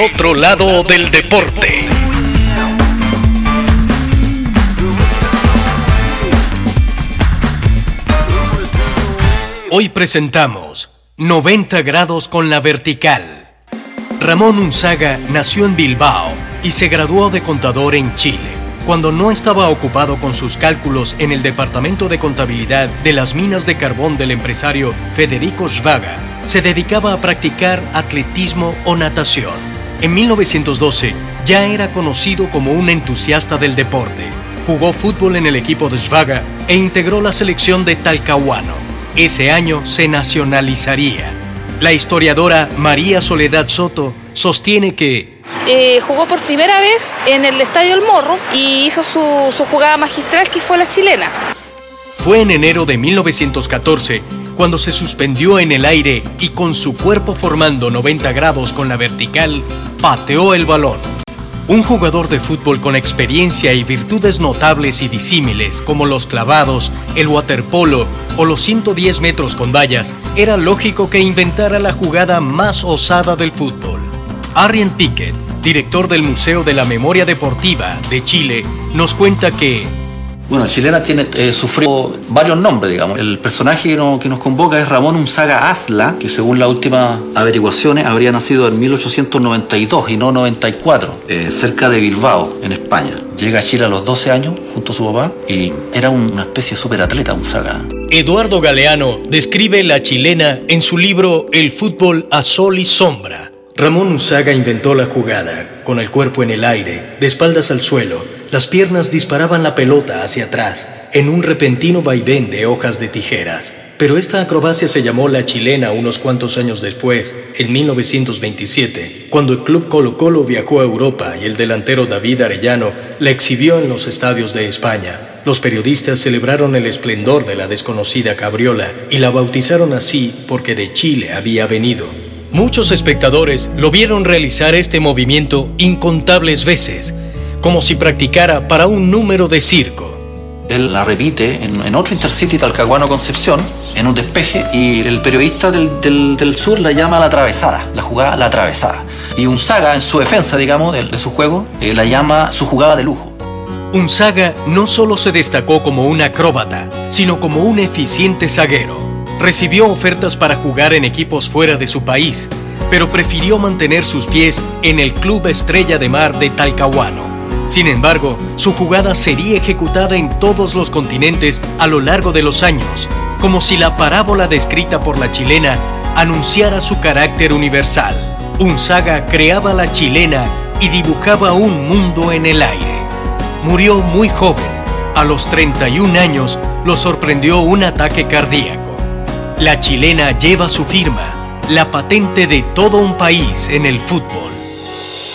Otro lado del deporte. Hoy presentamos 90 grados con la vertical. Ramón Unzaga nació en Bilbao y se graduó de contador en Chile cuando no estaba ocupado con sus cálculos en el departamento de contabilidad de las minas de carbón del empresario Federico Schwaga, se dedicaba a practicar atletismo o natación. En 1912 ya era conocido como un entusiasta del deporte. Jugó fútbol en el equipo de Schwaga e integró la selección de Talcahuano. Ese año se nacionalizaría. La historiadora María Soledad Soto sostiene que eh, jugó por primera vez en el Estadio El Morro y hizo su, su jugada magistral que fue la chilena. Fue en enero de 1914 cuando se suspendió en el aire y con su cuerpo formando 90 grados con la vertical, pateó el balón. Un jugador de fútbol con experiencia y virtudes notables y disímiles como los clavados, el waterpolo o los 110 metros con vallas, era lógico que inventara la jugada más osada del fútbol. Arian Pickett director del Museo de la Memoria Deportiva de Chile, nos cuenta que... Bueno, Chilena tiene, eh, sufrió varios nombres, digamos. El personaje que, nos convoca es Ramón Unzaga Asla, que según las últimas averiguaciones habría nacido en 1892 y no 94, eh, cerca de Bilbao, en España. Llega a Chile a los 12 años junto a su papá y era una especie de superatleta Unzaga. Eduardo Galeano describe la chilena en su libro El fútbol a sol y sombra Ramón Usaga inventó la jugada, con el cuerpo en el aire, de espaldas al suelo, las piernas disparaban la pelota hacia atrás, en un repentino vaivén de hojas de tijeras. Pero esta acrobacia se llamó la chilena unos cuantos años después, en 1927, cuando el club Colo Colo viajó a Europa y el delantero David Arellano la exhibió en los estadios de España. Los periodistas celebraron el esplendor de la desconocida cabriola y la bautizaron así porque de Chile había venido. Muchos espectadores lo vieron realizar este movimiento incontables veces, como si practicara para un número de circo. Él la repite en, otro Intercity Talcahuano Concepción, en un despeje, y el periodista del, sur la llama la atravesada, la jugada la atravesada. Y Unzaga, en su defensa, digamos, de, su juego, eh, la llama su jugada de lujo. Unzaga no solo se destacó como un acróbata, sino como un eficiente zaguero. Recibió ofertas para jugar en equipos fuera de su país, pero prefirió mantener sus pies en el Club Estrella de Mar de Talcahuano. Sin embargo, su jugada sería ejecutada en todos los continentes a lo largo de los años, como si la parábola descrita por la chilena anunciara su carácter universal. Unzaga creaba la chilena y dibujaba un mundo en el aire. Murió muy joven. A los 31 años lo sorprendió un ataque cardíaco. La chilena lleva su firma, la patente de todo un país en el fútbol.